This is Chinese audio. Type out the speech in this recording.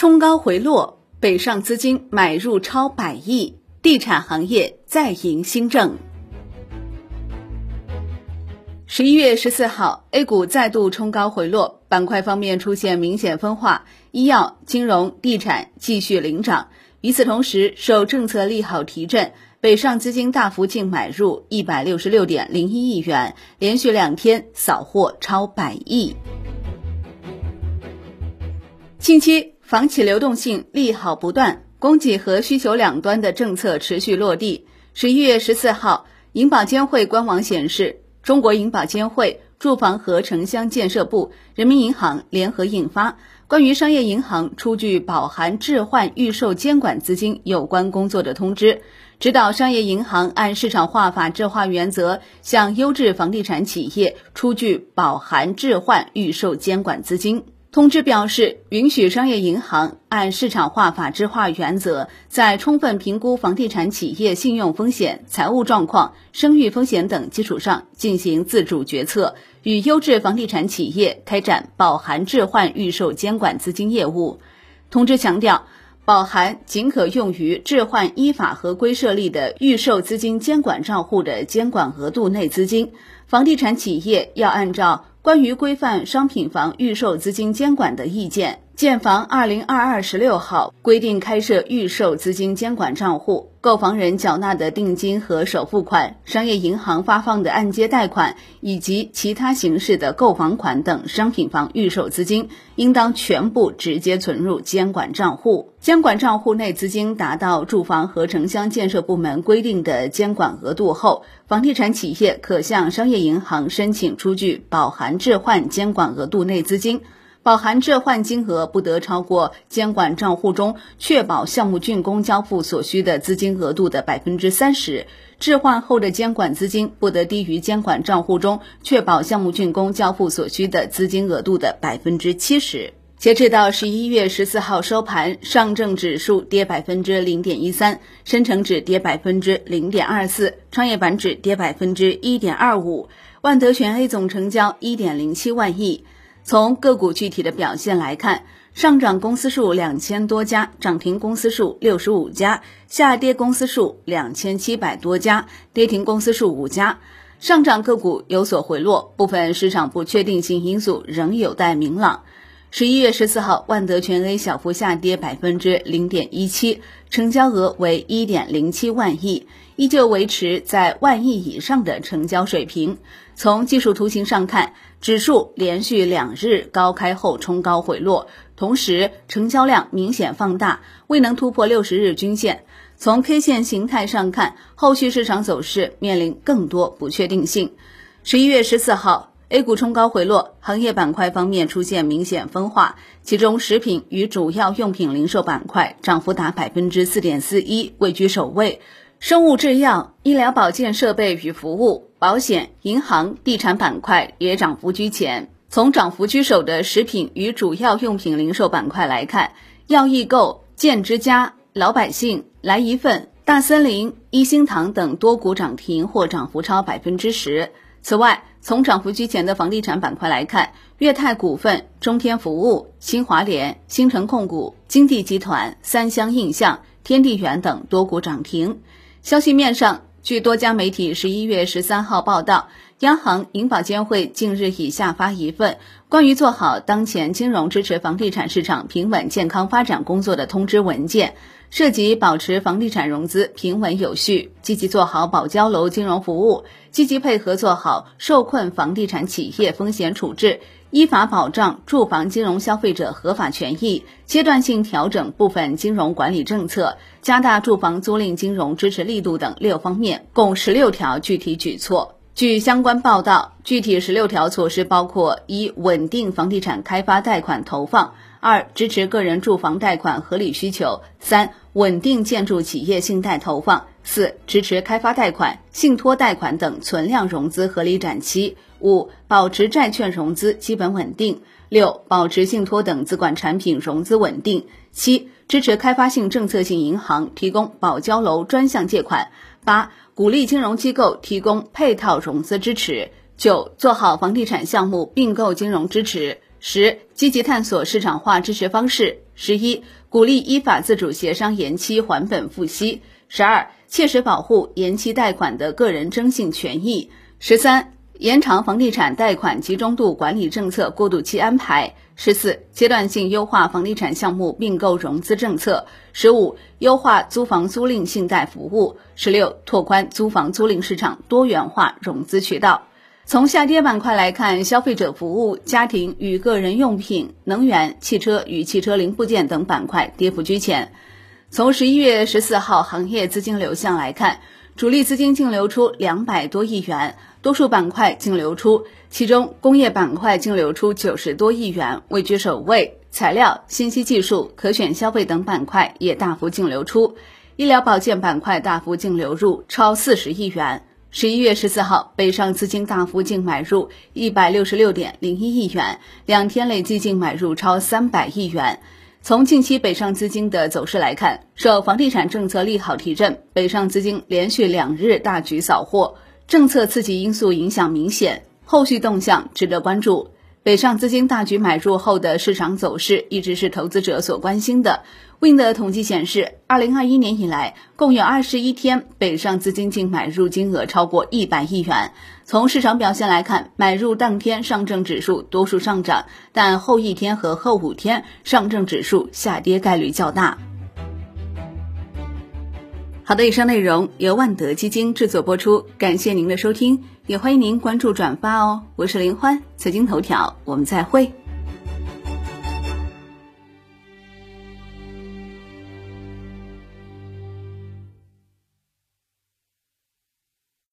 冲高回落，北上资金买入超百亿，地产行业再迎新政。十一月十四号，A 股再度冲高回落，板块方面出现明显分化，医药、金融、地产继续领涨。与此同时，受政策利好提振，北上资金大幅净买入一百六十六点零一亿元，连续两天扫货超百亿。近期。房企流动性利好不断，供给和需求两端的政策持续落地。十一月十四号，银保监会官网显示，中国银保监会、住房和城乡建设部、人民银行联合印发《关于商业银行出具保函置换预售监管资金有关工作的通知》，指导商业银行按市场化法治化原则，向优质房地产企业出具保函置换预售监管资金。通知表示，允许商业银行按市场化、法治化原则，在充分评估房地产企业信用风险、财务状况、声誉风险等基础上进行自主决策，与优质房地产企业开展保函置换预售监管资金业务。通知强调，保函仅可用于置换依法合规设立的预售资金监管账户的监管额度内资金，房地产企业要按照。关于规范商品房预售资金监管的意见。建房二零二二十六号规定开设预售资金监管账户，购房人缴纳的定金和首付款、商业银行发放的按揭贷款以及其他形式的购房款等商品房预售资金，应当全部直接存入监管账户。监管账户内资金达到住房和城乡建设部门规定的监管额度后，房地产企业可向商业银行申请出具保函置换监管额度内资金。保函置换金额不得超过监管账户中确保项目竣工交付所需的资金额度的百分之三十，置换后的监管资金不得低于监管账户中确保项目竣工交付所需的资金额度的百分之七十。截止到十一月十四号收盘，上证指数跌百分之零点一三，深成指跌百分之零点二四，创业板指跌百分之一点二五，万德全 A 总成交一点零七万亿。从个股具体的表现来看，上涨公司数两千多家，涨停公司数六十五家，下跌公司数两千七百多家，跌停公司数五家。上涨个股有所回落，部分市场不确定性因素仍有待明朗。十一月十四号，万德全 A 小幅下跌百分之零点一七，成交额为一点零七万亿，依旧维持在万亿以上的成交水平。从技术图形上看，指数连续两日高开后冲高回落，同时成交量明显放大，未能突破六十日均线。从 K 线形态上看，后续市场走势面临更多不确定性。十一月十四号。A 股冲高回落，行业板块方面出现明显分化，其中食品与主要用品零售板块涨幅达百分之四点四一，位居首位；生物制药、医疗保健设备与服务、保险、银行、地产板块也涨幅居前。从涨幅居首的食品与主要用品零售板块来看，药易购、健之家、老百姓、来一份、大森林、一心堂等多股涨停或涨幅超百分之十。此外，从涨幅居前的房地产板块来看，粤泰股份、中天服务、新华联、新城控股、金地集团、三湘印象、天地源等多股涨停。消息面上，据多家媒体十一月十三号报道，央行、银保监会近日已下发一份关于做好当前金融支持房地产市场平稳健康发展工作的通知文件。涉及保持房地产融资平稳有序，积极做好保交楼金融服务，积极配合做好受困房地产企业风险处置，依法保障住房金融消费者合法权益，阶段性调整部分金融管理政策，加大住房租赁金融支持力度等六方面，共十六条具体举措。据相关报道，具体十六条措施包括：一、稳定房地产开发贷款投放。二、支持个人住房贷款合理需求；三、稳定建筑企业信贷投放；四、支持开发贷款、信托贷款等存量融资合理展期；五、保持债券融资基本稳定；六、保持信托等资管产品融资稳定；七、支持开发性政策性银行提供保交楼专项借款；八、鼓励金融机构提供配套融资支持；九、做好房地产项目并购金融支持。十、积极探索市场化支持方式。十一、鼓励依法自主协商延期还本付息；十二、切实保护延期贷款的个人征信权益；十三。延长房地产贷款集中度管理政策过渡期安排。十四、阶段性优化房地产项目并购融资政策。十五、优化租房租赁信贷服务。十六、拓宽租房租赁市场多元化融资渠道。从下跌板块来看，消费者服务、家庭与个人用品、能源、汽车与汽车零部件等板块跌幅居前。从十一月十四号行业资金流向来看，主力资金净流出两百多亿元。多数板块净流出，其中工业板块净流出九十多亿元，位居首位。材料、信息技术、可选消费等板块也大幅净流出，医疗保健板块大幅净流入超四十亿元。十一月十四号，北上资金大幅净买入一百六十六点零一亿元，两天累计净买入超三百亿元。从近期北上资金的走势来看，受房地产政策利好提振，北上资金连续两日大举扫货。政策刺激因素影响明显，后续动向值得关注。北上资金大举买入后的市场走势一直是投资者所关心的。Win 的统计显示，二零二一年以来，共有二十一天北上资金净买入金额超过一百亿元。从市场表现来看，买入当天上证指数多数上涨，但后一天和后五天上证指数下跌概率较大。好的，以上内容由万德基金制作播出，感谢您的收听，也欢迎您关注转发哦。我是林欢，财经头条，我们再会。